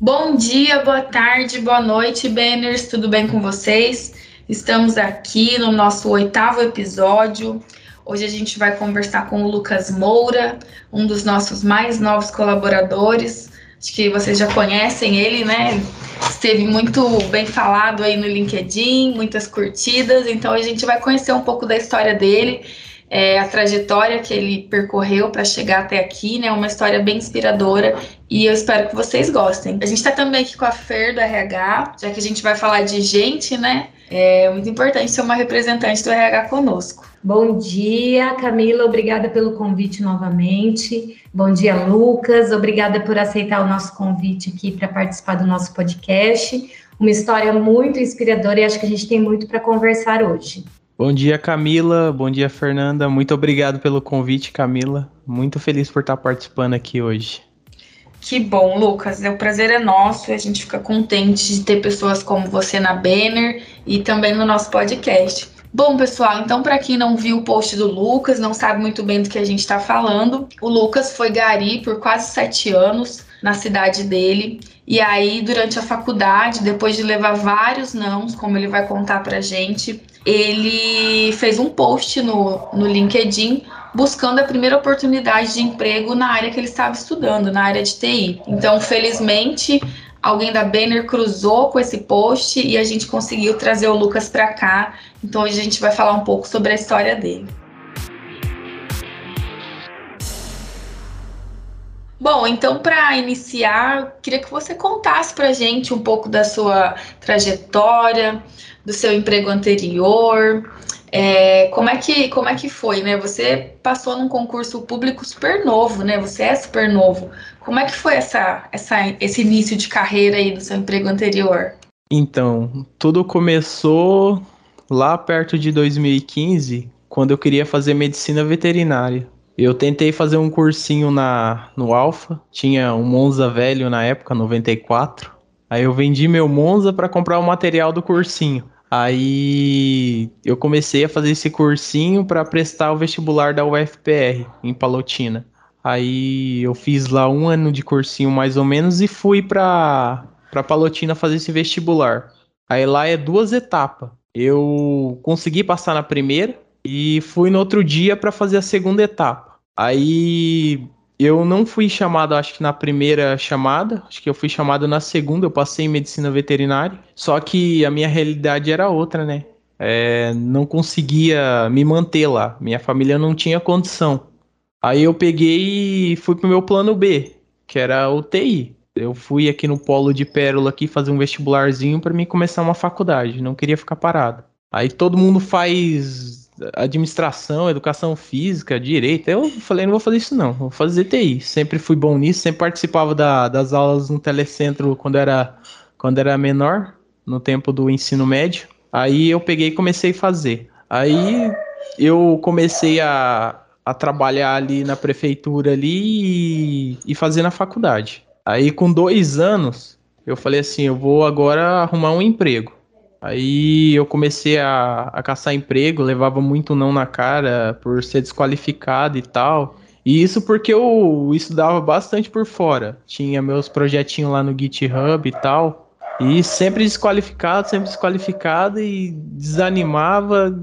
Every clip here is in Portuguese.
Bom dia, boa tarde, boa noite, Banners, tudo bem com vocês? Estamos aqui no nosso oitavo episódio. Hoje a gente vai conversar com o Lucas Moura, um dos nossos mais novos colaboradores. Acho que vocês já conhecem ele, né? Esteve muito bem falado aí no LinkedIn, muitas curtidas. Então a gente vai conhecer um pouco da história dele é, a trajetória que ele percorreu para chegar até aqui, né? Uma história bem inspiradora e eu espero que vocês gostem. A gente está também aqui com a Fer do RH, já que a gente vai falar de gente, né? É muito importante ter uma representante do RH conosco. Bom dia, Camila, obrigada pelo convite novamente. Bom dia, Lucas, obrigada por aceitar o nosso convite aqui para participar do nosso podcast. Uma história muito inspiradora e acho que a gente tem muito para conversar hoje. Bom dia, Camila. Bom dia, Fernanda. Muito obrigado pelo convite, Camila. Muito feliz por estar participando aqui hoje. Que bom, Lucas. O prazer é nosso. A gente fica contente de ter pessoas como você na Banner e também no nosso podcast. Bom, pessoal, então para quem não viu o post do Lucas, não sabe muito bem do que a gente está falando, o Lucas foi gari por quase sete anos na cidade dele. E aí, durante a faculdade, depois de levar vários nãos, como ele vai contar pra gente, ele fez um post no, no LinkedIn buscando a primeira oportunidade de emprego na área que ele estava estudando, na área de TI. Então, felizmente, alguém da Banner cruzou com esse post e a gente conseguiu trazer o Lucas para cá. Então, hoje a gente vai falar um pouco sobre a história dele. Bom, então para iniciar, queria que você contasse para gente um pouco da sua trajetória, do seu emprego anterior, é, como é que como é que foi, né? Você passou num concurso público super novo, né? Você é super novo. Como é que foi essa, essa esse início de carreira aí do seu emprego anterior? Então, tudo começou lá perto de 2015, quando eu queria fazer medicina veterinária. Eu tentei fazer um cursinho na no Alfa, tinha um Monza velho na época, 94. Aí eu vendi meu Monza para comprar o material do cursinho. Aí eu comecei a fazer esse cursinho para prestar o vestibular da UFPR em Palotina. Aí eu fiz lá um ano de cursinho mais ou menos e fui para para Palotina fazer esse vestibular. Aí lá é duas etapas. Eu consegui passar na primeira e fui no outro dia para fazer a segunda etapa. Aí eu não fui chamado, acho que na primeira chamada, acho que eu fui chamado na segunda, eu passei em medicina veterinária. Só que a minha realidade era outra, né? É, não conseguia me manter lá, minha família não tinha condição. Aí eu peguei e fui pro meu plano B, que era o TI. Eu fui aqui no polo de Pérola aqui fazer um vestibularzinho para mim começar uma faculdade, não queria ficar parado. Aí todo mundo faz administração, educação física, direito. Eu falei, não vou fazer isso não, vou fazer TI. Sempre fui bom nisso, sempre participava da, das aulas no telecentro quando era, quando era menor, no tempo do ensino médio. Aí eu peguei e comecei a fazer. Aí eu comecei a, a trabalhar ali na prefeitura ali e, e fazer na faculdade. Aí com dois anos, eu falei assim, eu vou agora arrumar um emprego. Aí eu comecei a, a caçar emprego, levava muito não na cara por ser desqualificado e tal. E isso porque eu estudava bastante por fora. Tinha meus projetinhos lá no GitHub e tal. E sempre desqualificado, sempre desqualificado e desanimava.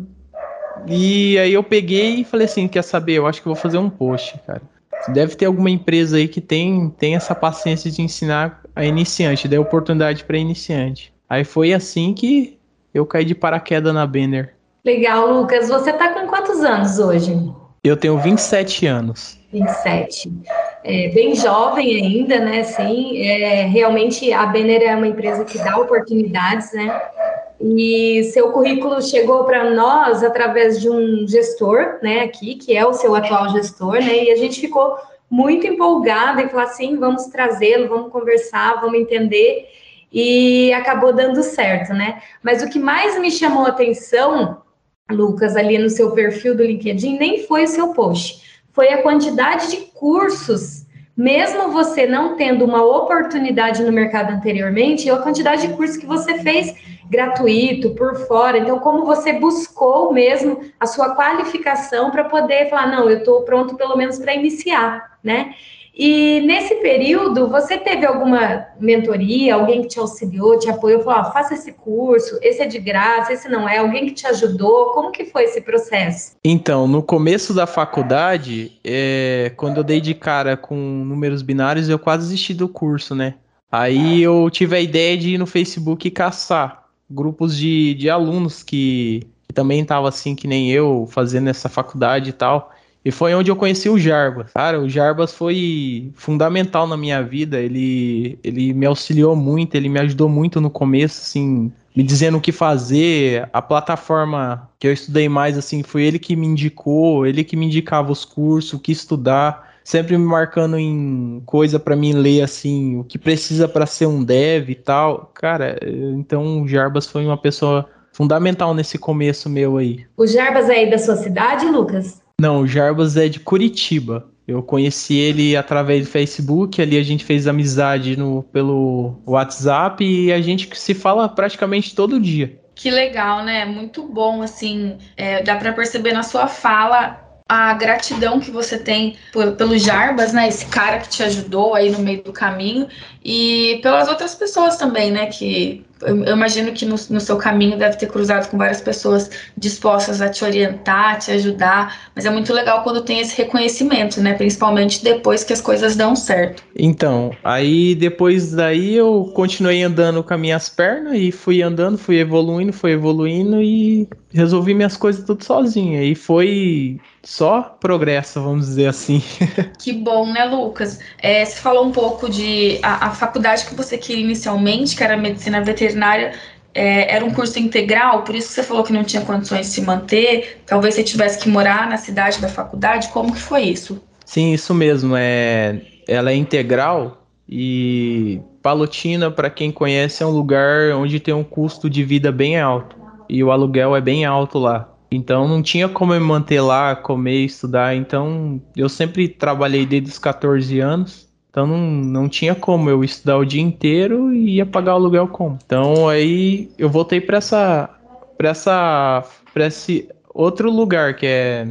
E aí eu peguei e falei assim, quer saber? Eu acho que vou fazer um post, cara. Deve ter alguma empresa aí que tem, tem essa paciência de ensinar a iniciante, dá oportunidade para iniciante. Aí foi assim que eu caí de paraquedas na Banner. Legal, Lucas. Você tá com quantos anos hoje? Eu tenho 27 anos. 27. É, bem jovem ainda, né? Sim, é, realmente a Banner é uma empresa que dá oportunidades, né? E seu currículo chegou para nós através de um gestor, né, aqui, que é o seu atual gestor, né? E a gente ficou muito empolgada em falar assim, vamos trazê-lo, vamos conversar, vamos entender e acabou dando certo, né? Mas o que mais me chamou a atenção, Lucas, ali no seu perfil do LinkedIn, nem foi o seu post, foi a quantidade de cursos, mesmo você não tendo uma oportunidade no mercado anteriormente, a quantidade de cursos que você fez gratuito, por fora. Então, como você buscou mesmo a sua qualificação para poder falar, não, eu estou pronto pelo menos para iniciar, né? E nesse período, você teve alguma mentoria, alguém que te auxiliou, te apoiou, falou, ah, faça esse curso, esse é de graça, esse não é, alguém que te ajudou, como que foi esse processo? Então, no começo da faculdade, é, quando eu dei de cara com números binários, eu quase desisti do curso, né? Aí eu tive a ideia de ir no Facebook e caçar grupos de, de alunos que, que também estavam assim que nem eu, fazendo essa faculdade e tal. E foi onde eu conheci o Jarbas. Cara, o Jarbas foi fundamental na minha vida. Ele, ele me auxiliou muito, ele me ajudou muito no começo, assim, me dizendo o que fazer. A plataforma que eu estudei mais, assim, foi ele que me indicou, ele que me indicava os cursos, o que estudar. Sempre me marcando em coisa para mim ler, assim, o que precisa para ser um dev e tal. Cara, então o Jarbas foi uma pessoa fundamental nesse começo meu aí. O Jarbas é aí da sua cidade, Lucas? Não, o Jarbas é de Curitiba. Eu conheci ele através do Facebook, ali a gente fez amizade no, pelo WhatsApp e a gente se fala praticamente todo dia. Que legal, né? Muito bom, assim, é, dá para perceber na sua fala a gratidão que você tem pelo Jarbas, né? Esse cara que te ajudou aí no meio do caminho e pelas outras pessoas também, né? Que eu, imagino que no, no, seu caminho deve ter cruzado com várias pessoas dispostas a te orientar, te ajudar, mas é muito legal quando tem esse reconhecimento, né? Principalmente depois que as coisas dão certo. Então, aí depois daí eu continuei andando com as minhas pernas e fui andando, fui evoluindo, fui evoluindo e resolvi minhas coisas tudo sozinho. E foi só progresso, vamos dizer assim. que bom, né, Lucas? É, você falou um pouco de a, a faculdade que você queria inicialmente, que era medicina veterinária, é, era um curso integral, por isso que você falou que não tinha condições de se manter, talvez você tivesse que morar na cidade da faculdade, como que foi isso? Sim, isso mesmo, é, ela é integral e Palotina, para quem conhece, é um lugar onde tem um custo de vida bem alto e o aluguel é bem alto lá. Então não tinha como eu me manter lá, comer, estudar. Então eu sempre trabalhei desde os 14 anos. Então não, não tinha como eu estudar o dia inteiro e ia pagar o aluguel como. Então aí eu voltei para essa para essa para esse outro lugar que é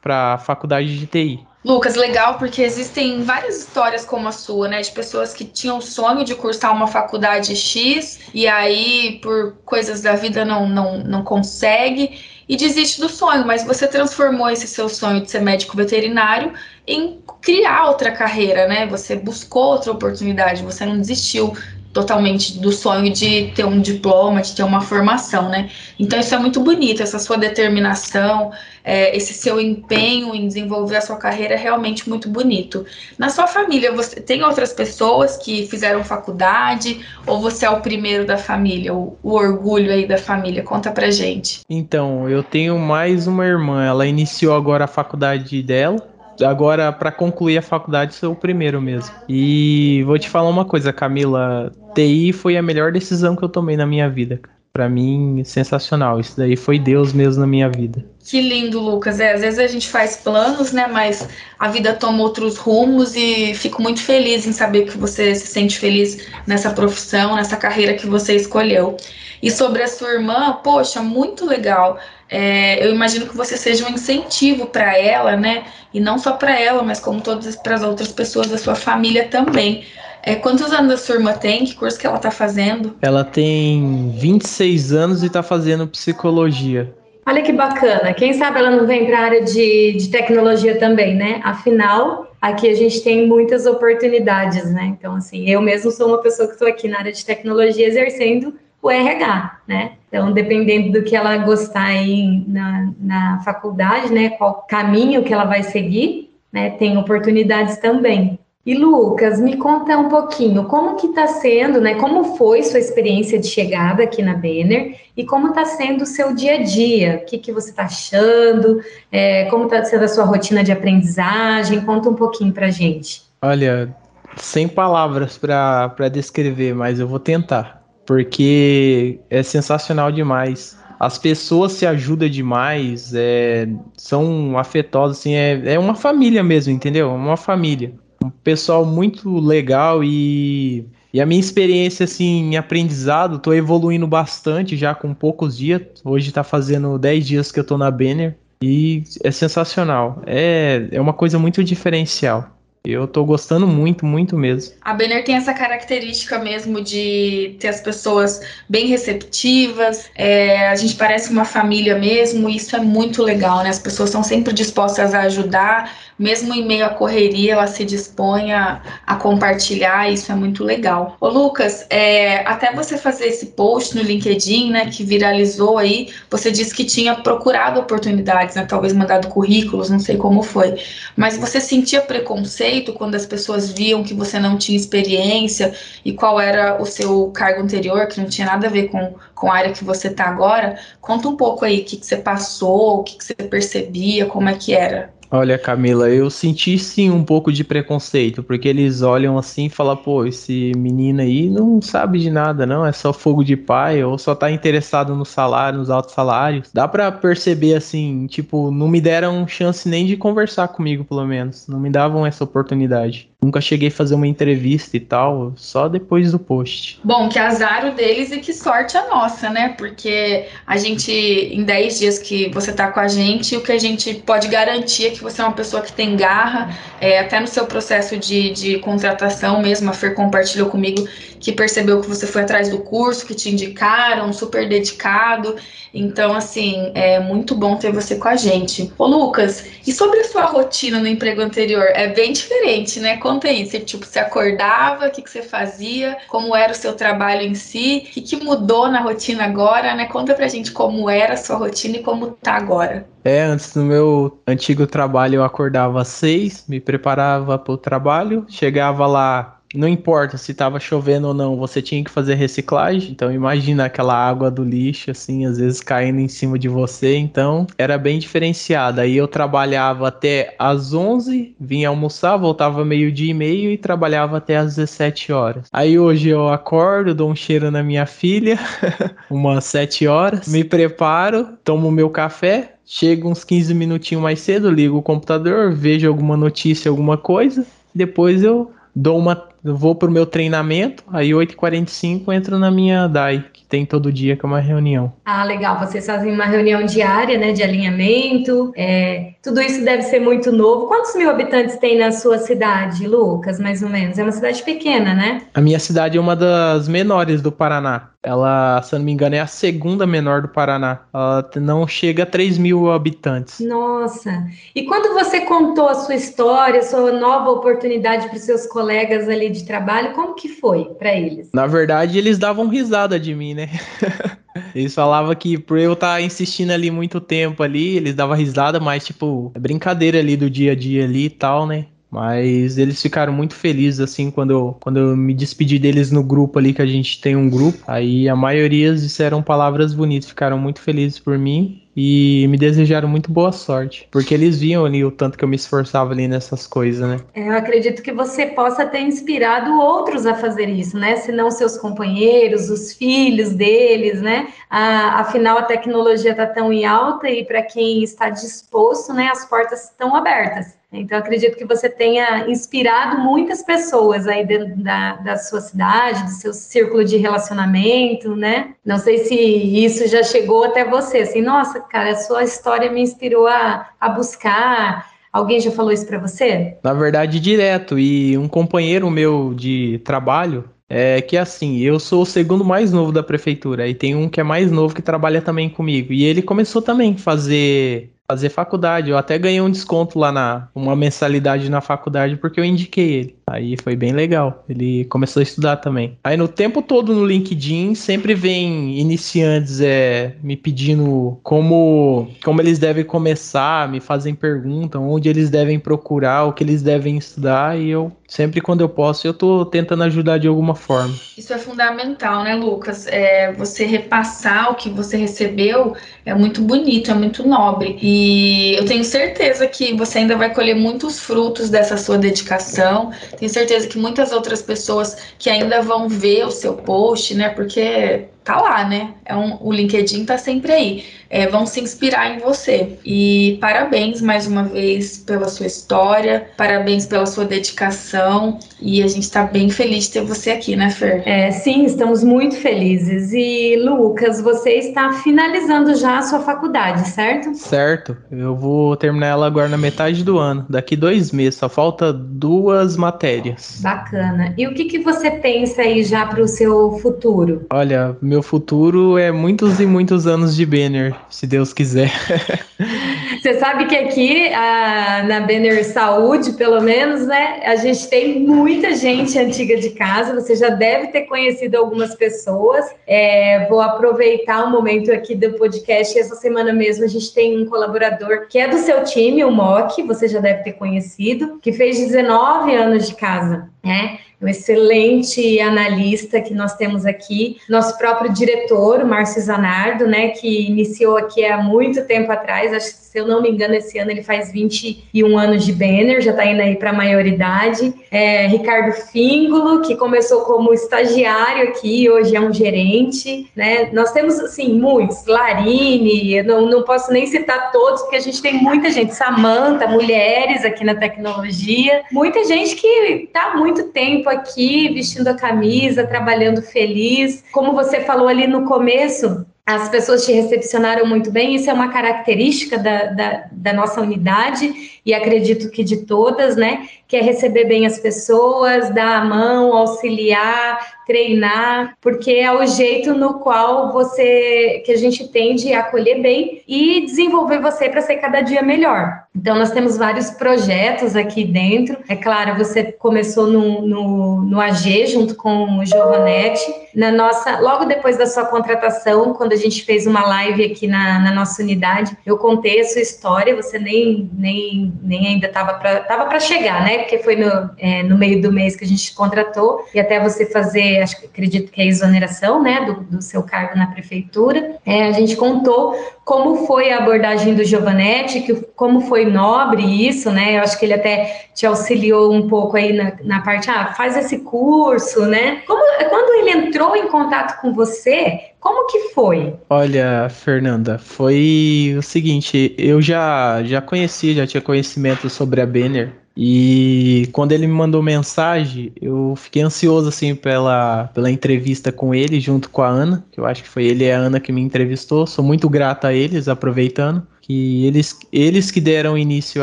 para a faculdade de TI. Lucas, legal, porque existem várias histórias como a sua, né? De pessoas que tinham o sonho de cursar uma faculdade X e aí, por coisas da vida, não, não, não consegue e desiste do sonho, mas você transformou esse seu sonho de ser médico veterinário em criar outra carreira, né? Você buscou outra oportunidade, você não desistiu totalmente do sonho de ter um diploma, de ter uma formação, né? Então isso é muito bonito, essa sua determinação, é, esse seu empenho em desenvolver a sua carreira é realmente muito bonito. Na sua família, você tem outras pessoas que fizeram faculdade ou você é o primeiro da família, o, o orgulho aí da família? Conta pra gente. Então, eu tenho mais uma irmã, ela iniciou agora a faculdade dela agora para concluir a faculdade sou o primeiro mesmo. E vou te falar uma coisa, Camila, TI foi a melhor decisão que eu tomei na minha vida. Para mim, sensacional. Isso daí foi Deus mesmo na minha vida. Que lindo, Lucas. É, às vezes a gente faz planos, né? Mas a vida toma outros rumos e fico muito feliz em saber que você se sente feliz nessa profissão, nessa carreira que você escolheu. E sobre a sua irmã, poxa, muito legal. É, eu imagino que você seja um incentivo para ela, né? E não só para ela, mas como todas para as outras pessoas da sua família também. É, quantos anos a sua irmã tem? Que curso que ela está fazendo? Ela tem 26 anos e está fazendo psicologia. Olha que bacana. Quem sabe ela não vem para a área de, de tecnologia também, né? Afinal, aqui a gente tem muitas oportunidades, né? Então, assim, eu mesmo sou uma pessoa que estou aqui na área de tecnologia exercendo o RH, né? Então, dependendo do que ela gostar aí na, na faculdade, né? Qual caminho que ela vai seguir, né? Tem oportunidades também. E Lucas, me conta um pouquinho como que está sendo, né? Como foi sua experiência de chegada aqui na Banner e como está sendo o seu dia a dia? O que, que você está achando? É, como está sendo a sua rotina de aprendizagem? Conta um pouquinho para gente. Olha, sem palavras para descrever, mas eu vou tentar, porque é sensacional demais. As pessoas se ajudam demais, é, são afetosas, assim, é, é uma família mesmo, entendeu? Uma família um pessoal muito legal e, e a minha experiência assim em aprendizado, tô evoluindo bastante já com poucos dias. Hoje tá fazendo 10 dias que eu tô na Banner e é sensacional. É, é uma coisa muito diferencial. Eu tô gostando muito, muito mesmo. A Banner tem essa característica mesmo de ter as pessoas bem receptivas, é, a gente parece uma família mesmo, e isso é muito legal, né? As pessoas estão sempre dispostas a ajudar, mesmo em meio à correria, ela se dispõe a, a compartilhar, isso é muito legal. Ô Lucas, é, até você fazer esse post no LinkedIn, né, que viralizou aí, você disse que tinha procurado oportunidades, né, talvez mandado currículos, não sei como foi, mas você sentia preconceito quando as pessoas viam que você não tinha experiência e qual era o seu cargo anterior, que não tinha nada a ver com, com a área que você está agora? Conta um pouco aí o que, que você passou, o que, que você percebia, como é que era. Olha, Camila, eu senti sim um pouco de preconceito, porque eles olham assim e falam, pô, esse menino aí não sabe de nada, não, é só fogo de pai, ou só tá interessado no salário, nos altos salários. Dá para perceber assim, tipo, não me deram chance nem de conversar comigo, pelo menos. Não me davam essa oportunidade. Nunca cheguei a fazer uma entrevista e tal, só depois do post. Bom, que azar o deles e que sorte a nossa, né? Porque a gente, em 10 dias que você tá com a gente, o que a gente pode garantir é que você é uma pessoa que tem garra, é, até no seu processo de, de contratação mesmo, a Fer compartilhou comigo que percebeu que você foi atrás do curso, que te indicaram, super dedicado. Então, assim, é muito bom ter você com a gente. Ô, Lucas, e sobre a sua rotina no emprego anterior? É bem diferente, né? Conta aí. Você, tipo, você acordava, o que, que você fazia, como era o seu trabalho em si, o que, que mudou na rotina agora, né? Conta pra gente como era a sua rotina e como tá agora. É, antes do meu antigo trabalho eu acordava às seis, me preparava para o trabalho, chegava lá não importa se estava chovendo ou não, você tinha que fazer reciclagem. Então imagina aquela água do lixo assim, às vezes caindo em cima de você, então era bem diferenciada. Aí eu trabalhava até às 11, vinha almoçar, voltava meio-dia e meio e trabalhava até às 17 horas. Aí hoje eu acordo, dou um cheiro na minha filha, umas 7 horas, me preparo, tomo meu café, chego uns 15 minutinhos mais cedo, ligo o computador, vejo alguma notícia, alguma coisa, depois eu dou uma eu vou pro meu treinamento, aí 8h45 entro na minha DAI, que tem todo dia, que é uma reunião. Ah, legal. Vocês fazem uma reunião diária, né, de alinhamento. É, tudo isso deve ser muito novo. Quantos mil habitantes tem na sua cidade, Lucas, mais ou menos? É uma cidade pequena, né? A minha cidade é uma das menores do Paraná. Ela, se eu não me engano, é a segunda menor do Paraná. Ela não chega a 3 mil habitantes. Nossa! E quando você contou a sua história, a sua nova oportunidade para os seus colegas ali de trabalho, como que foi para eles? Na verdade, eles davam risada de mim, né? Eles falavam que por eu estar tá insistindo ali muito tempo ali, eles davam risada, mas tipo, é brincadeira ali do dia a dia ali e tal, né? Mas eles ficaram muito felizes, assim, quando eu, quando eu me despedi deles no grupo ali, que a gente tem um grupo. Aí a maioria disseram palavras bonitas, ficaram muito felizes por mim e me desejaram muito boa sorte, porque eles viam ali o tanto que eu me esforçava ali nessas coisas, né? É, eu acredito que você possa ter inspirado outros a fazer isso, né? Se não seus companheiros, os filhos deles, né? Ah, afinal, a tecnologia está tão em alta e para quem está disposto, né, as portas estão abertas. Então, acredito que você tenha inspirado muitas pessoas aí dentro da, da sua cidade, do seu círculo de relacionamento, né? Não sei se isso já chegou até você, assim, nossa, cara, a sua história me inspirou a, a buscar. Alguém já falou isso para você? Na verdade, direto. E um companheiro meu de trabalho, é que assim, eu sou o segundo mais novo da prefeitura e tem um que é mais novo que trabalha também comigo. E ele começou também a fazer fazer faculdade. Eu até ganhei um desconto lá na uma mensalidade na faculdade porque eu indiquei ele. Aí foi bem legal. Ele começou a estudar também. Aí no tempo todo no LinkedIn sempre vem iniciantes é, me pedindo como, como eles devem começar, me fazem perguntas, onde eles devem procurar, o que eles devem estudar e eu sempre quando eu posso eu tô tentando ajudar de alguma forma. Isso é fundamental, né, Lucas? É, você repassar o que você recebeu é muito bonito, é muito nobre. E eu tenho certeza que você ainda vai colher muitos frutos dessa sua dedicação. Tenho certeza que muitas outras pessoas que ainda vão ver o seu post, né? Porque tá lá, né? É um, o LinkedIn tá sempre aí. É, vão se inspirar em você. E parabéns mais uma vez pela sua história, parabéns pela sua dedicação. E a gente tá bem feliz de ter você aqui, né, Fer? É, sim, estamos muito felizes. E Lucas, você está finalizando já a sua faculdade, certo? Certo. Eu vou terminar ela agora na metade do ano, daqui dois meses. Só falta duas matérias. Bacana. E o que, que você pensa aí já para o seu futuro? Olha, meu futuro é muitos e muitos anos de Banner, se Deus quiser. Você sabe que aqui a, na Banner Saúde, pelo menos, né, a gente tem muita gente antiga de casa. Você já deve ter conhecido algumas pessoas. É, vou aproveitar o momento aqui do podcast. Essa semana mesmo a gente tem um colaborador que é do seu time, o Mock, você já deve ter conhecido, que fez 19 anos de casa, né? Um excelente analista que nós temos aqui, nosso próprio diretor, Márcio Zanardo, né, que iniciou aqui há muito tempo atrás, acho se eu não me engano, esse ano ele faz 21 anos de banner, já está indo aí para a maioridade. É, Ricardo Fíngulo, que começou como estagiário aqui, hoje é um gerente, né? Nós temos, assim, muitos, Larine, não, não posso nem citar todos, porque a gente tem muita gente, Samanta, mulheres aqui na tecnologia, muita gente que está há muito tempo aqui, vestindo a camisa, trabalhando feliz. Como você falou ali no começo, as pessoas te recepcionaram muito bem, isso é uma característica da, da, da, nossa unidade e acredito que de todas, né? Que é receber bem as pessoas, dar a mão, auxiliar, treinar, porque é o jeito no qual você que a gente tende a acolher bem e desenvolver você para ser cada dia melhor. Então, nós temos vários projetos aqui dentro. É claro, você começou no, no, no AG junto com o Giovanetti. Na nossa, logo depois da sua contratação, quando a gente fez uma live aqui na, na nossa unidade, eu contei a sua história. Você nem, nem, nem ainda estava para chegar, né? Porque foi no, é, no meio do mês que a gente contratou e até você fazer, acho que acredito que é exoneração, né, do, do seu cargo na prefeitura. É, a gente contou como foi a abordagem do Giovanetti, que, como foi nobre isso, né? Eu acho que ele até te auxiliou um pouco aí na, na parte, ah, faz esse curso, né? Como, quando ele entrou em contato com você, como que foi? Olha, Fernanda, foi o seguinte, eu já, já conheci, já tinha conhecimento sobre a Banner, e quando ele me mandou mensagem, eu fiquei ansioso assim pela, pela entrevista com ele junto com a Ana, que eu acho que foi ele e a Ana que me entrevistou. Sou muito grato a eles, aproveitando que eles, eles que deram início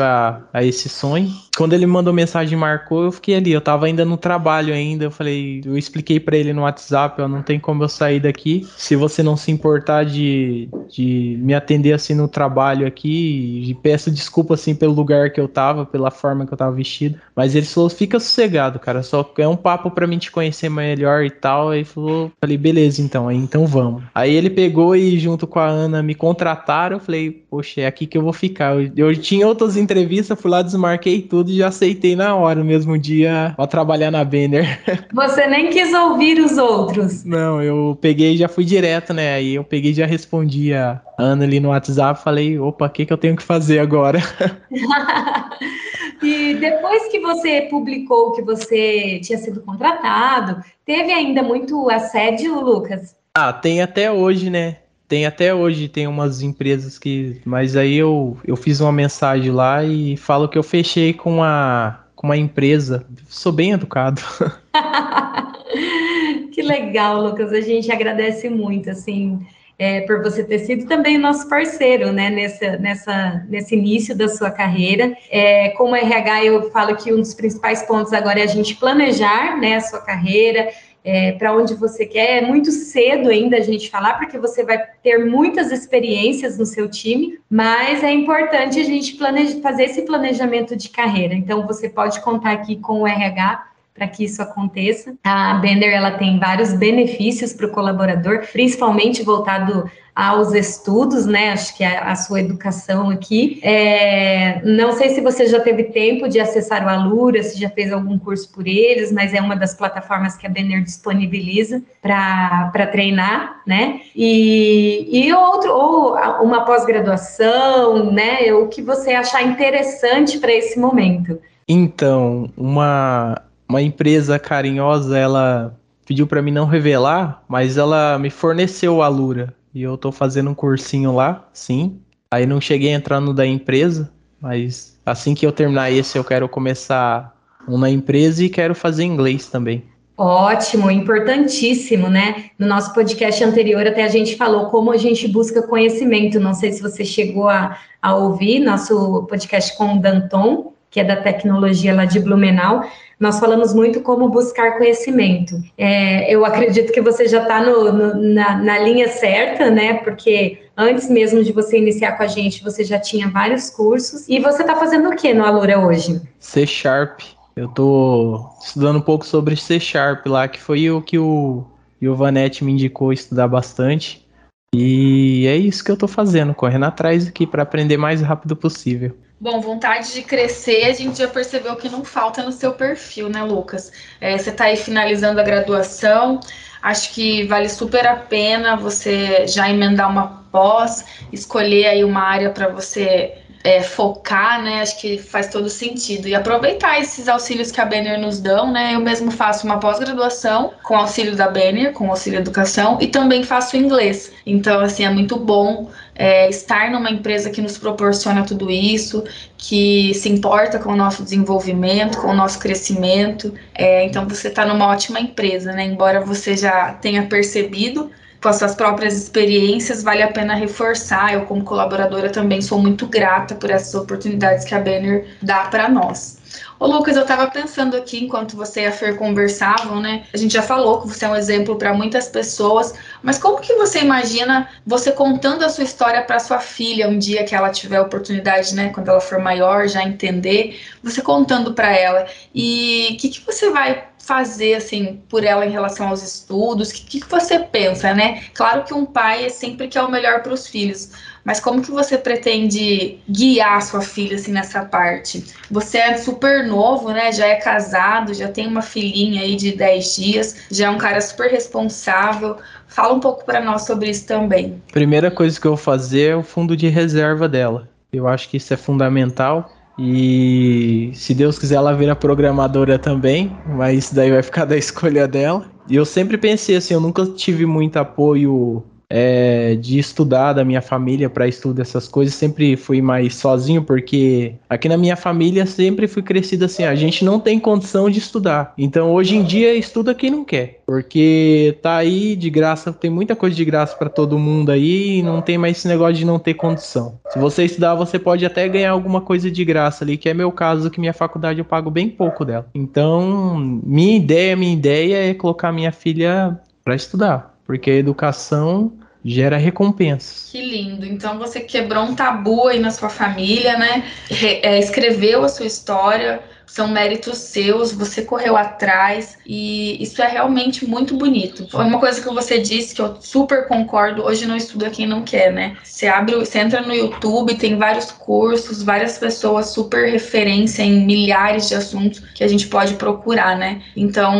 a, a esse sonho. Quando ele mandou mensagem e marcou, eu fiquei ali. Eu tava ainda no trabalho ainda. Eu falei, eu expliquei para ele no WhatsApp, ó, não tem como eu sair daqui. Se você não se importar de, de me atender assim no trabalho aqui, e peço desculpa assim pelo lugar que eu tava, pela forma que eu tava vestido. Mas ele falou, fica sossegado, cara. Só é um papo para mim te conhecer melhor e tal. Aí falou, falei, beleza, então, aí então vamos. Aí ele pegou e junto com a Ana me contrataram. Eu falei, poxa é aqui que eu vou ficar. Eu, eu, tinha outras entrevistas, fui lá, desmarquei tudo e já aceitei na hora, no mesmo dia, pra trabalhar na Banner. Você nem quis ouvir os outros. Não, eu peguei e já fui direto, né? Aí eu peguei e já respondi a Ana ali no WhatsApp, falei, opa, o que, que eu tenho que fazer agora? e depois que você publicou que você tinha sido contratado, teve ainda muito assédio, Lucas? Ah, tem até hoje, né? Tem até hoje, tem umas empresas que. Mas aí eu, eu fiz uma mensagem lá e falo que eu fechei com, a, com uma empresa. Sou bem educado. que legal, Lucas. A gente agradece muito, assim. É, por você ter sido também nosso parceiro, né, nessa, nessa, nesse início da sua carreira. É, como RH, eu falo que um dos principais pontos agora é a gente planejar, né, a sua carreira, é, para onde você quer. É muito cedo ainda a gente falar, porque você vai ter muitas experiências no seu time, mas é importante a gente planeja, fazer esse planejamento de carreira. Então, você pode contar aqui com o RH para que isso aconteça. A Bender ela tem vários benefícios para o colaborador, principalmente voltado aos estudos, né? Acho que a, a sua educação aqui. É, não sei se você já teve tempo de acessar o Alura, se já fez algum curso por eles, mas é uma das plataformas que a Benner disponibiliza para treinar, né? E, e outro, ou uma pós-graduação, né? O que você achar interessante para esse momento. Então, uma, uma empresa carinhosa, ela pediu para mim não revelar, mas ela me forneceu a Lura. E eu tô fazendo um cursinho lá, sim. Aí não cheguei a entrar no da empresa, mas assim que eu terminar esse, eu quero começar um na empresa e quero fazer inglês também. Ótimo, importantíssimo, né? No nosso podcast anterior, até a gente falou como a gente busca conhecimento. Não sei se você chegou a, a ouvir nosso podcast com o Danton, que é da tecnologia lá de Blumenau. Nós falamos muito como buscar conhecimento. É, eu acredito que você já está na, na linha certa, né? Porque antes mesmo de você iniciar com a gente, você já tinha vários cursos. E você está fazendo o que no Alura hoje? C Sharp. Eu tô estudando um pouco sobre C Sharp lá, que foi o que o Giovanetti me indicou estudar bastante. E é isso que eu tô fazendo, correndo atrás aqui para aprender mais rápido possível. Bom, vontade de crescer, a gente já percebeu que não falta no seu perfil, né, Lucas? É, você está aí finalizando a graduação, acho que vale super a pena você já emendar uma pós, escolher aí uma área para você é, focar, né? Acho que faz todo sentido. E aproveitar esses auxílios que a Banner nos dão, né? Eu mesmo faço uma pós-graduação com auxílio da Banner, com auxílio educação, e também faço inglês. Então, assim, é muito bom é, estar numa empresa que nos proporciona tudo isso, que se importa com o nosso desenvolvimento, com o nosso crescimento. É, então, você está numa ótima empresa, né? Embora você já tenha percebido com as suas próprias experiências, vale a pena reforçar. Eu, como colaboradora, também sou muito grata por essas oportunidades que a Banner dá para nós. Ô Lucas, eu estava pensando aqui enquanto você e a Fer conversavam, né? A gente já falou que você é um exemplo para muitas pessoas, mas como que você imagina você contando a sua história para sua filha um dia que ela tiver a oportunidade, né, quando ela for maior, já entender, você contando para ela e o que, que você vai fazer assim por ela em relação aos estudos? O que, que, você pensa, né? Claro que um pai é sempre que é o melhor para os filhos, mas como que você pretende guiar sua filha assim nessa parte? Você é super novo, né? Já é casado, já tem uma filhinha aí de 10 dias, já é um cara super responsável. Fala um pouco para nós sobre isso também. Primeira coisa que eu vou fazer é o fundo de reserva dela. Eu acho que isso é fundamental e se Deus quiser, ela vira programadora também, mas isso daí vai ficar da escolha dela. E eu sempre pensei assim, eu nunca tive muito apoio é, de estudar da minha família para estudo dessas coisas, sempre fui mais sozinho, porque aqui na minha família sempre fui crescido assim, a gente não tem condição de estudar. Então hoje em dia estuda quem não quer, porque tá aí de graça, tem muita coisa de graça para todo mundo aí e não tem mais esse negócio de não ter condição. Se você estudar, você pode até ganhar alguma coisa de graça ali, que é meu caso, que minha faculdade eu pago bem pouco dela. Então, minha ideia, minha ideia é colocar minha filha para estudar, porque a educação gera recompensas. Que lindo. Então você quebrou um tabu aí na sua família, né? Re é, escreveu a sua história, são méritos seus, você correu atrás e isso é realmente muito bonito. Foi uma coisa que você disse que eu super concordo. Hoje não estuda quem não quer, né? Você abre, você entra no YouTube, tem vários cursos, várias pessoas super referência em milhares de assuntos que a gente pode procurar, né? Então,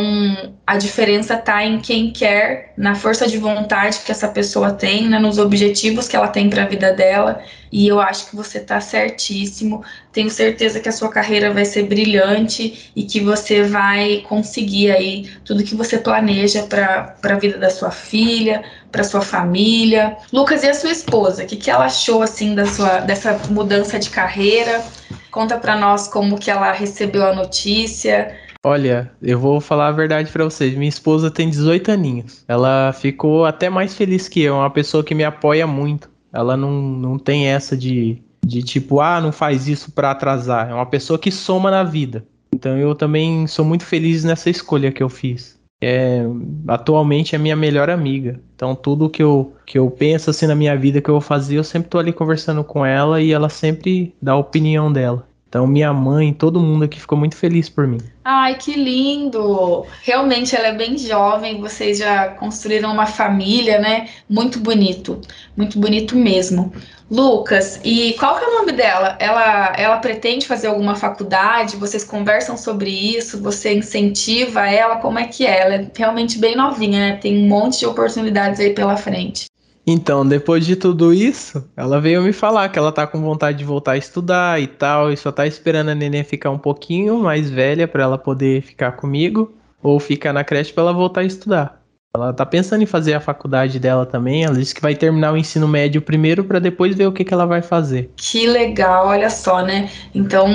a diferença tá em quem quer, na força de vontade que essa pessoa tem, né, nos objetivos que ela tem para a vida dela. E eu acho que você tá certíssimo. Tenho certeza que a sua carreira vai ser brilhante e que você vai conseguir aí tudo que você planeja para a vida da sua filha, para sua família. Lucas, e a sua esposa? O que, que ela achou assim da sua dessa mudança de carreira? Conta para nós como que ela recebeu a notícia. Olha, eu vou falar a verdade para vocês. Minha esposa tem 18 aninhos. Ela ficou até mais feliz que eu. É uma pessoa que me apoia muito. Ela não, não tem essa de, de tipo, ah, não faz isso para atrasar. É uma pessoa que soma na vida. Então eu também sou muito feliz nessa escolha que eu fiz. É, atualmente é minha melhor amiga. Então tudo que eu, que eu penso assim na minha vida que eu vou fazer, eu sempre tô ali conversando com ela e ela sempre dá a opinião dela. Então, minha mãe, todo mundo aqui ficou muito feliz por mim. Ai, que lindo! Realmente ela é bem jovem, vocês já construíram uma família, né? Muito bonito, muito bonito mesmo. Lucas, e qual que é o nome dela? Ela, ela pretende fazer alguma faculdade? Vocês conversam sobre isso? Você incentiva ela? Como é que é? Ela é realmente bem novinha, né? Tem um monte de oportunidades aí pela frente. Então, depois de tudo isso, ela veio me falar que ela tá com vontade de voltar a estudar e tal, e só tá esperando a neném ficar um pouquinho mais velha para ela poder ficar comigo. ou ficar na creche para ela voltar a estudar. Ela tá pensando em fazer a faculdade dela também. Ela disse que vai terminar o ensino médio primeiro para depois ver o que, que ela vai fazer. Que legal, olha só, né? Então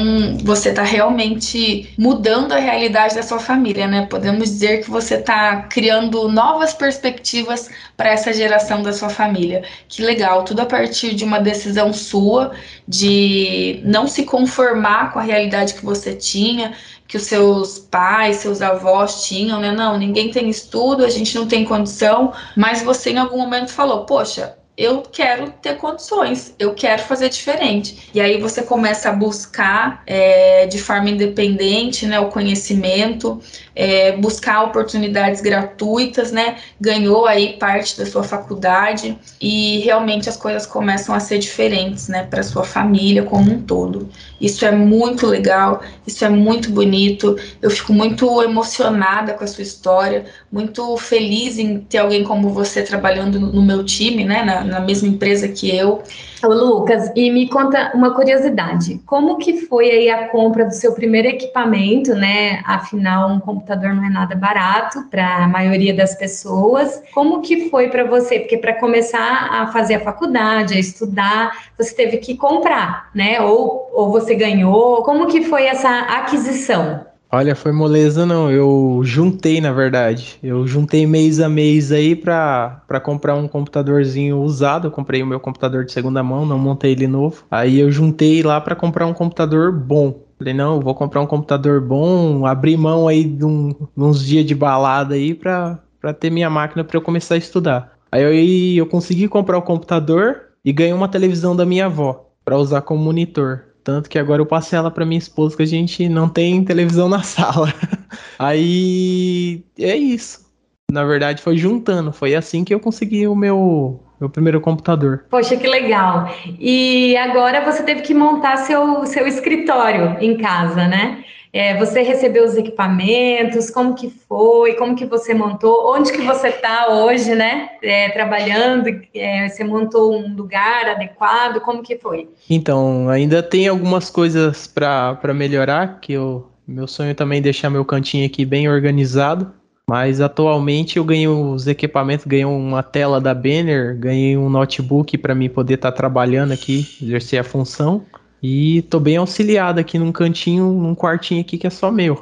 você tá realmente mudando a realidade da sua família, né? Podemos dizer que você tá criando novas perspectivas para essa geração da sua família. Que legal, tudo a partir de uma decisão sua de não se conformar com a realidade que você tinha, que os seus pais, seus avós tinham, né? Não, ninguém tem estudo, a gente não tem condição, mas você em algum momento falou: Poxa, eu quero ter condições, eu quero fazer diferente. E aí você começa a buscar é, de forma independente né, o conhecimento, é, buscar oportunidades gratuitas, né? Ganhou aí parte da sua faculdade e realmente as coisas começam a ser diferentes, né, para sua família como um todo. Isso é muito legal, isso é muito bonito. Eu fico muito emocionada com a sua história, muito feliz em ter alguém como você trabalhando no meu time, né, na, na mesma empresa que eu. Ô, Lucas, e me conta uma curiosidade. Como que foi aí a compra do seu primeiro equipamento, né? Afinal, um computador não é nada barato para a maioria das pessoas. Como que foi para você? Porque para começar a fazer a faculdade, a estudar, você teve que comprar, né? Ou, ou você ganhou. Como que foi essa aquisição? Olha, foi moleza não, eu juntei na verdade. Eu juntei mês a mês aí pra, pra comprar um computadorzinho usado. Eu comprei o meu computador de segunda mão, não montei ele novo. Aí eu juntei lá para comprar um computador bom. Falei, não, vou comprar um computador bom, abrir mão aí de, um, uns dias de balada aí pra, pra ter minha máquina para eu começar a estudar. Aí eu, eu consegui comprar o computador e ganhei uma televisão da minha avó para usar como monitor. Tanto que agora eu passei ela para minha esposa que a gente não tem televisão na sala. Aí é isso. Na verdade foi juntando, foi assim que eu consegui o meu meu primeiro computador. Poxa, que legal. E agora você teve que montar seu, seu escritório em casa, né? É, você recebeu os equipamentos, como que foi, como que você montou, onde que você está hoje, né? É, trabalhando, é, você montou um lugar adequado, como que foi? Então, ainda tem algumas coisas para melhorar, que eu, meu sonho também é deixar meu cantinho aqui bem organizado. Mas atualmente eu ganhei os equipamentos, ganhei uma tela da Banner, ganhei um notebook para mim poder estar tá trabalhando aqui, exercer a função. E tô bem auxiliado aqui num cantinho, num quartinho aqui que é só meu.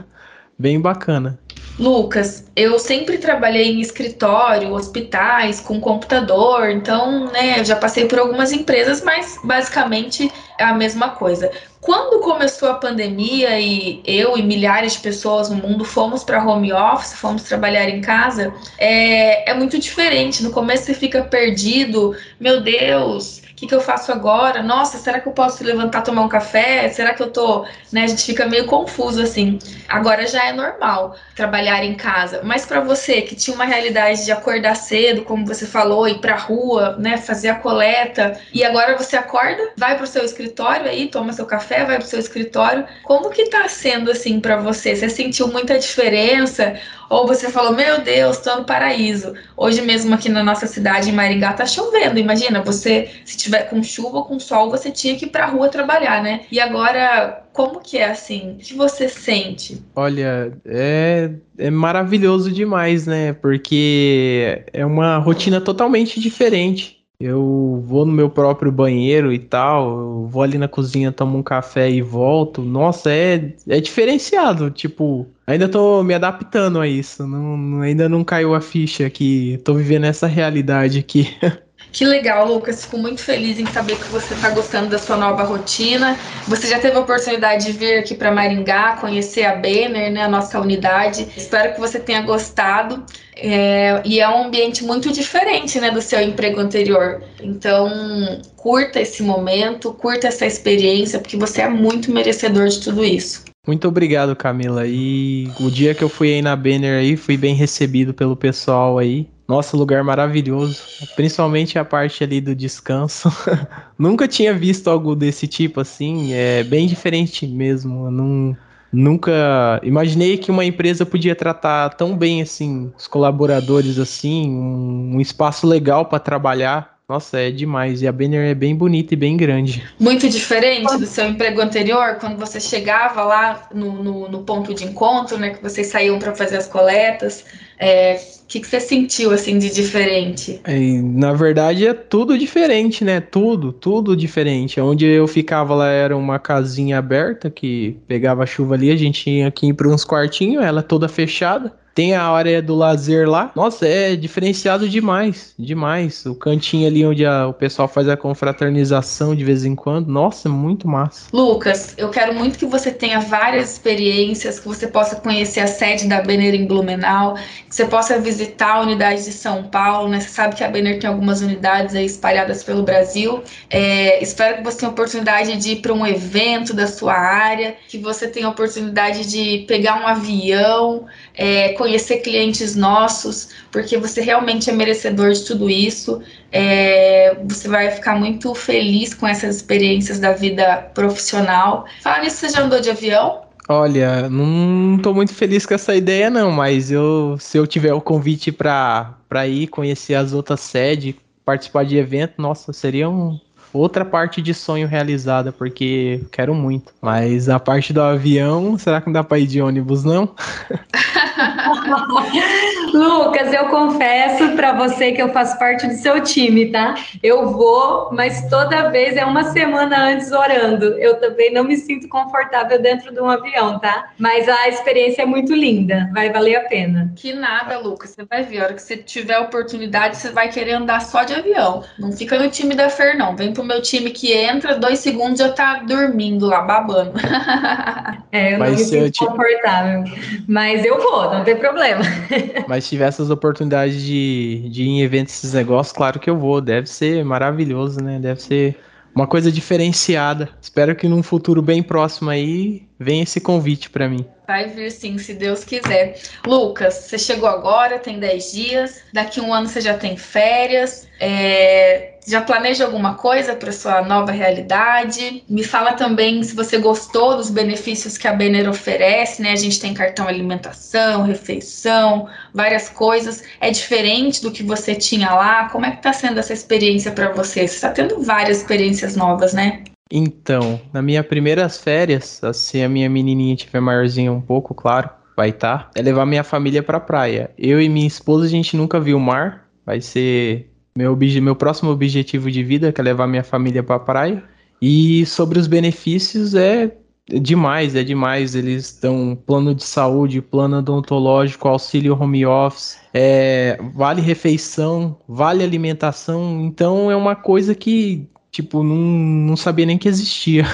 bem bacana. Lucas, eu sempre trabalhei em escritório, hospitais, com computador, então, né, já passei por algumas empresas, mas basicamente é a mesma coisa. Quando começou a pandemia e eu e milhares de pessoas no mundo fomos para home office, fomos trabalhar em casa, é, é muito diferente. No começo você fica perdido, meu Deus, que, que eu faço agora? Nossa, será que eu posso levantar tomar um café? Será que eu tô. Né? A gente fica meio confuso assim. Agora já é normal trabalhar em casa. Mas para você que tinha uma realidade de acordar cedo, como você falou, ir pra rua, né? Fazer a coleta, e agora você acorda, vai pro seu escritório aí, toma seu café, vai pro seu escritório. Como que tá sendo assim para você? Você sentiu muita diferença? Ou você falou, meu Deus, tô no paraíso. Hoje mesmo aqui na nossa cidade, em Maringá, tá chovendo. Imagina, você, se tiver com chuva ou com sol, você tinha que ir pra rua trabalhar, né? E agora, como que é assim? O que você sente? Olha, é, é maravilhoso demais, né? Porque é uma rotina totalmente diferente. Eu vou no meu próprio banheiro e tal, eu vou ali na cozinha, tomo um café e volto. Nossa, é, é diferenciado. Tipo, ainda tô me adaptando a isso. Não, ainda não caiu a ficha que tô vivendo essa realidade aqui. Que legal, Lucas. Fico muito feliz em saber que você está gostando da sua nova rotina. Você já teve a oportunidade de vir aqui para Maringá, conhecer a Banner, né, a nossa unidade. Espero que você tenha gostado. É, e é um ambiente muito diferente né, do seu emprego anterior. Então, curta esse momento, curta essa experiência, porque você é muito merecedor de tudo isso. Muito obrigado, Camila. E o dia que eu fui aí na Banner aí, fui bem recebido pelo pessoal aí. Nossa, lugar maravilhoso. Principalmente a parte ali do descanso. Nunca tinha visto algo desse tipo assim. É bem diferente mesmo. Não, nunca imaginei que uma empresa podia tratar tão bem assim os colaboradores assim, um, um espaço legal para trabalhar Nossa, é demais. E a Banner é bem bonita e bem grande. Muito diferente do seu emprego anterior, quando você chegava lá no, no, no ponto de encontro, né? Que vocês saíam para fazer as coletas. É, o que, que você sentiu assim de diferente? É, na verdade é tudo diferente, né? Tudo, tudo diferente. Onde eu ficava lá era uma casinha aberta que pegava chuva ali, a gente tinha que ir para uns quartinhos, ela toda fechada. Tem a área do lazer lá. Nossa, é diferenciado demais. Demais. O cantinho ali onde a, o pessoal faz a confraternização de vez em quando. Nossa, é muito massa. Lucas, eu quero muito que você tenha várias experiências, que você possa conhecer a sede da Benner em Blumenau, que você possa visitar a unidade de São Paulo, né? Você sabe que a Benner tem algumas unidades aí espalhadas pelo Brasil. É, espero que você tenha a oportunidade de ir para um evento da sua área, que você tenha a oportunidade de pegar um avião, é, conhecer clientes nossos, porque você realmente é merecedor de tudo isso. É, você vai ficar muito feliz com essas experiências da vida profissional. Fala nisso, você já andou de avião? Olha, não tô muito feliz com essa ideia não, mas eu se eu tiver o convite para ir conhecer as outras sedes, participar de evento, nossa, seria um, outra parte de sonho realizada, porque quero muito. Mas a parte do avião, será que não dá pra ir de ônibus, não? Lucas, eu confesso para você que eu faço parte do seu time, tá? Eu vou, mas toda vez é uma semana antes orando. Eu também não me sinto confortável dentro de um avião, tá? Mas a experiência é muito linda, vai valer a pena. Que nada, Lucas. Você vai ver, a hora que você tiver oportunidade, você vai querer andar só de avião. Não fica no time da Fer, não. Vem pro meu time que entra, dois segundos já tá dormindo lá, babando. é, eu mas não me sinto te... confortável. Mas eu vou, não tem problema. Mas se tiver essas oportunidades de, de ir em eventos, esses negócios, claro que eu vou. Deve ser maravilhoso, né? Deve ser uma coisa diferenciada. Espero que num futuro bem próximo aí venha esse convite para mim. Vai vir sim, se Deus quiser. Lucas, você chegou agora, tem 10 dias, daqui um ano você já tem férias. É, já planeja alguma coisa para sua nova realidade? Me fala também se você gostou dos benefícios que a Benner oferece, né? A gente tem cartão alimentação, refeição, várias coisas. É diferente do que você tinha lá? Como é que está sendo essa experiência para você? Você está tendo várias experiências novas, né? Então, nas minhas primeiras férias, se a minha menininha tiver maiorzinha um pouco, claro, vai estar, tá, é levar minha família pra praia. Eu e minha esposa, a gente nunca viu o mar, vai ser meu, meu próximo objetivo de vida, que é levar minha família pra praia. E sobre os benefícios, é demais, é demais. Eles dão plano de saúde, plano odontológico, auxílio home office, é, vale refeição, vale alimentação. Então é uma coisa que tipo, não, não sabia nem que existia.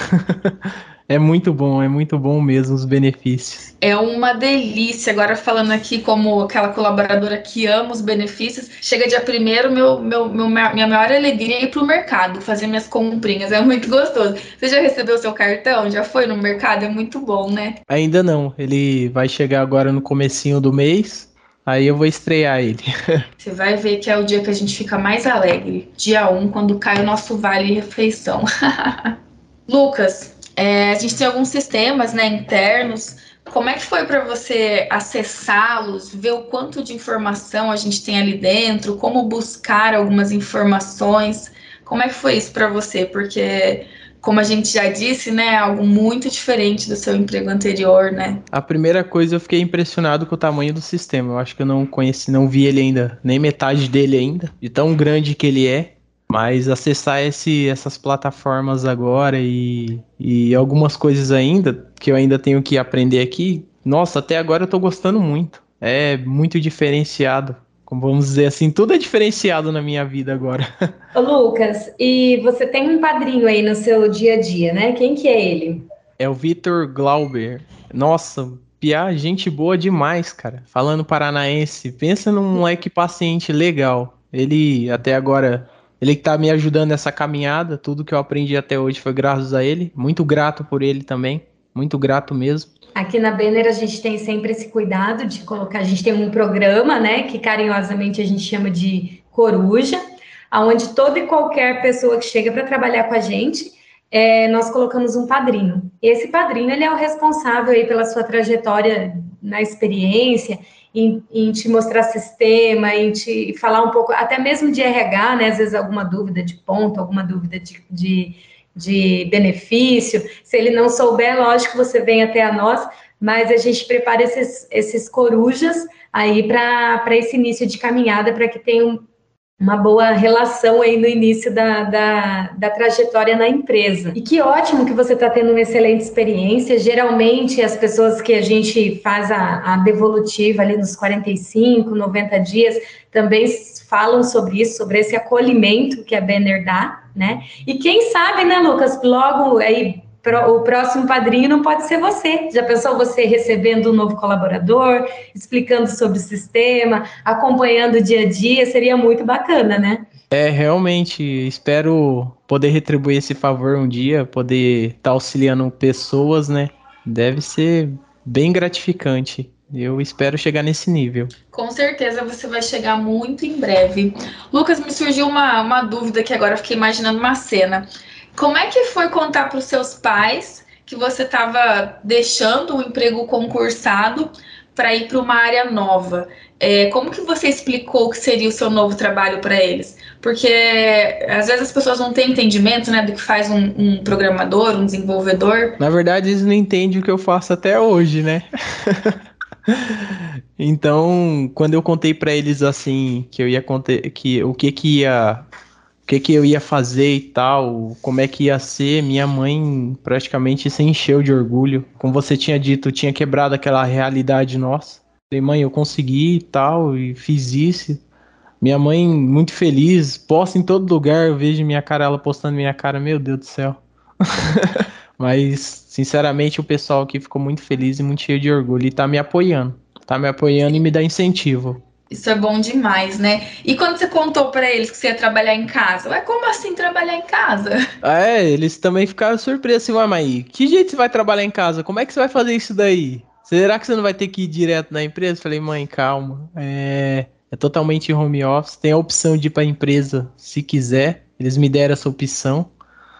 é muito bom, é muito bom mesmo os benefícios. É uma delícia. Agora falando aqui como aquela colaboradora que ama os benefícios, chega dia primeiro, meu, meu, meu, minha maior alegria é ir pro mercado, fazer minhas comprinhas. É muito gostoso. Você já recebeu seu cartão? Já foi no mercado? É muito bom, né? Ainda não. Ele vai chegar agora no comecinho do mês. Aí eu vou estrear ele. Você vai ver que é o dia que a gente fica mais alegre. Dia 1, quando cai o nosso vale refeição. Lucas, é, a gente tem alguns sistemas né, internos. Como é que foi para você acessá-los, ver o quanto de informação a gente tem ali dentro, como buscar algumas informações? Como é que foi isso para você? Porque como a gente já disse, né, algo muito diferente do seu emprego anterior, né? A primeira coisa eu fiquei impressionado com o tamanho do sistema. Eu acho que eu não conheci, não vi ele ainda, nem metade dele ainda, de tão grande que ele é. Mas acessar esse, essas plataformas agora e, e algumas coisas ainda que eu ainda tenho que aprender aqui, nossa, até agora eu tô gostando muito. É muito diferenciado como vamos dizer assim, tudo é diferenciado na minha vida agora. Ô Lucas, e você tem um padrinho aí no seu dia a dia, né? Quem que é ele? É o Vitor Glauber. Nossa, Pia, gente boa demais, cara. Falando paranaense, pensa num moleque paciente legal. Ele até agora, ele que tá me ajudando nessa caminhada, tudo que eu aprendi até hoje foi graças a ele. Muito grato por ele também, muito grato mesmo. Aqui na Banner a gente tem sempre esse cuidado de colocar, a gente tem um programa, né, que carinhosamente a gente chama de Coruja, aonde toda e qualquer pessoa que chega para trabalhar com a gente, é, nós colocamos um padrinho. Esse padrinho ele é o responsável aí pela sua trajetória na experiência, em, em, te mostrar sistema, em te falar um pouco, até mesmo de RH, né? Às vezes alguma dúvida de ponto, alguma dúvida de, de, de benefício. Se ele não souber, lógico, você vem até a nós, mas a gente prepara esses, esses corujas aí para esse início de caminhada, para que tenham uma boa relação aí no início da, da, da, trajetória na empresa. E que ótimo que você está tendo uma excelente experiência. Geralmente, as pessoas que a gente faz a, a devolutiva ali nos 45, 90 dias, também falam sobre isso, sobre esse acolhimento que a Banner dá, né? E quem sabe, né, Lucas, logo aí o próximo padrinho não pode ser você. Já pensou você recebendo um novo colaborador, explicando sobre o sistema, acompanhando o dia a dia? Seria muito bacana, né? É, realmente, espero poder retribuir esse favor um dia, poder estar tá auxiliando pessoas, né? Deve ser bem gratificante. Eu espero chegar nesse nível. Com certeza você vai chegar muito em breve. Lucas, me surgiu uma, uma dúvida que agora fiquei imaginando uma cena. Como é que foi contar para os seus pais que você estava deixando o um emprego concursado para ir para uma área nova? É, como que você explicou que seria o seu novo trabalho para eles? Porque às vezes as pessoas não têm entendimento né, do que faz um, um programador, um desenvolvedor. Na verdade, eles não entendem o que eu faço até hoje, né? então, quando eu contei para eles assim que eu ia que o que que ia o que, que eu ia fazer e tal, como é que ia ser, minha mãe praticamente se encheu de orgulho. Como você tinha dito, tinha quebrado aquela realidade nossa. Falei, mãe, eu consegui e tal, e fiz isso. Minha mãe muito feliz, posta em todo lugar, eu vejo minha cara, ela postando minha cara, meu Deus do céu. Mas, sinceramente, o pessoal aqui ficou muito feliz e muito cheio de orgulho e tá me apoiando. Tá me apoiando e me dá incentivo. Isso é bom demais, né? E quando você contou para eles que você ia trabalhar em casa? Ué, como assim trabalhar em casa? É, eles também ficaram surpresos assim, ué, mas que jeito você vai trabalhar em casa? Como é que você vai fazer isso daí? Será que você não vai ter que ir direto na empresa? Falei, mãe, calma. É, é totalmente home office. Tem a opção de ir pra empresa se quiser. Eles me deram essa opção.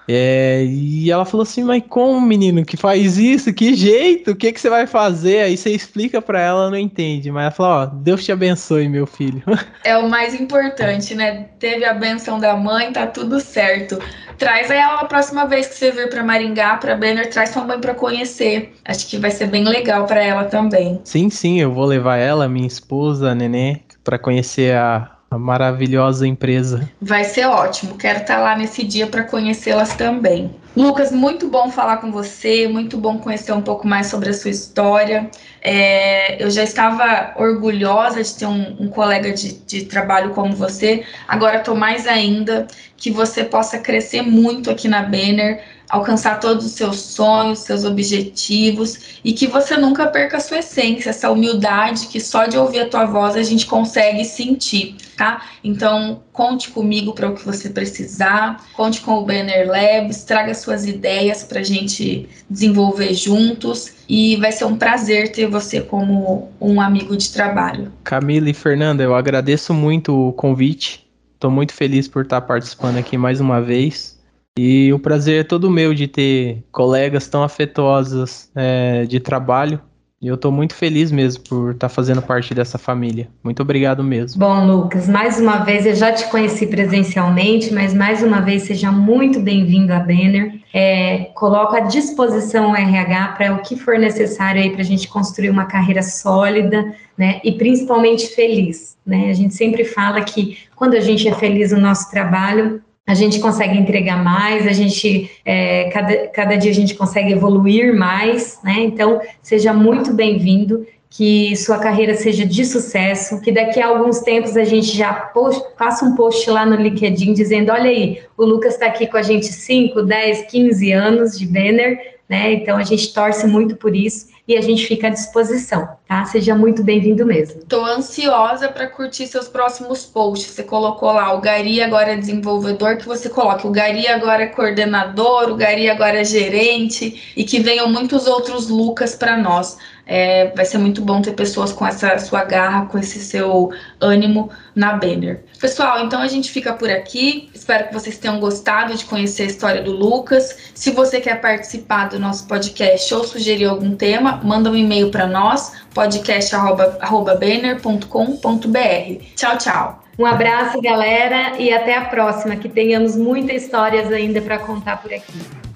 É, e ela falou assim, mas como, menino, que faz isso? Que jeito? O que, que você vai fazer? Aí você explica para ela, ela não entende. Mas ela falou, ó, Deus te abençoe, meu filho. É o mais importante, né? Teve a benção da mãe, tá tudo certo. Traz ela a próxima vez que você vir para Maringá, para Banner, traz sua mãe para conhecer. Acho que vai ser bem legal para ela também. Sim, sim, eu vou levar ela, minha esposa, a Nenê, para conhecer a, a maravilhosa empresa. Vai ser ótimo. Quero estar lá nesse dia para conhecê-las também. Lucas, muito bom falar com você, muito bom conhecer um pouco mais sobre a sua história. É, eu já estava orgulhosa de ter um, um colega de, de, trabalho como você, agora estou mais ainda que você possa crescer muito aqui na Banner, alcançar todos os seus sonhos, seus objetivos e que você nunca perca a sua essência, essa humildade que só de ouvir a tua voz a gente consegue sentir, tá? Então, conte comigo para o que você precisar, conte com o Banner Labs, traga suas ideias para a gente desenvolver juntos e vai ser um prazer ter você como um amigo de trabalho. Camila e Fernanda, eu agradeço muito o convite. Estou muito feliz por estar participando aqui mais uma vez. E o prazer é todo meu de ter colegas tão afetuosos é, de trabalho. E eu estou muito feliz mesmo por estar tá fazendo parte dessa família. Muito obrigado mesmo. Bom, Lucas, mais uma vez eu já te conheci presencialmente, mas mais uma vez seja muito bem-vindo à Banner. É, coloco à disposição o RH para o que for necessário aí para a gente construir uma carreira sólida, né? E principalmente feliz. Né? A gente sempre fala que quando a gente é feliz no nosso trabalho, a gente consegue entregar mais, a gente é, cada, cada dia a gente consegue evoluir mais, né? Então seja muito bem-vindo, que sua carreira seja de sucesso, que daqui a alguns tempos a gente já post, faça um post lá no LinkedIn dizendo, olha aí, o Lucas está aqui com a gente 5, 10, 15 anos de banner, né? Então a gente torce muito por isso e a gente fica à disposição, tá? Seja muito bem-vindo mesmo. Estou ansiosa para curtir seus próximos posts. Você colocou lá o Gari agora é desenvolvedor, que você coloque o Gari agora é coordenador, o Gari agora é gerente e que venham muitos outros Lucas para nós. É, vai ser muito bom ter pessoas com essa sua garra, com esse seu ânimo na Banner. Pessoal, então a gente fica por aqui. Espero que vocês tenham gostado de conhecer a história do Lucas. Se você quer participar do nosso podcast ou sugerir algum tema, manda um e-mail para nós, podcast@banner.com.br. Tchau, tchau. Um abraço, galera, e até a próxima. Que tenhamos muitas histórias ainda para contar por aqui.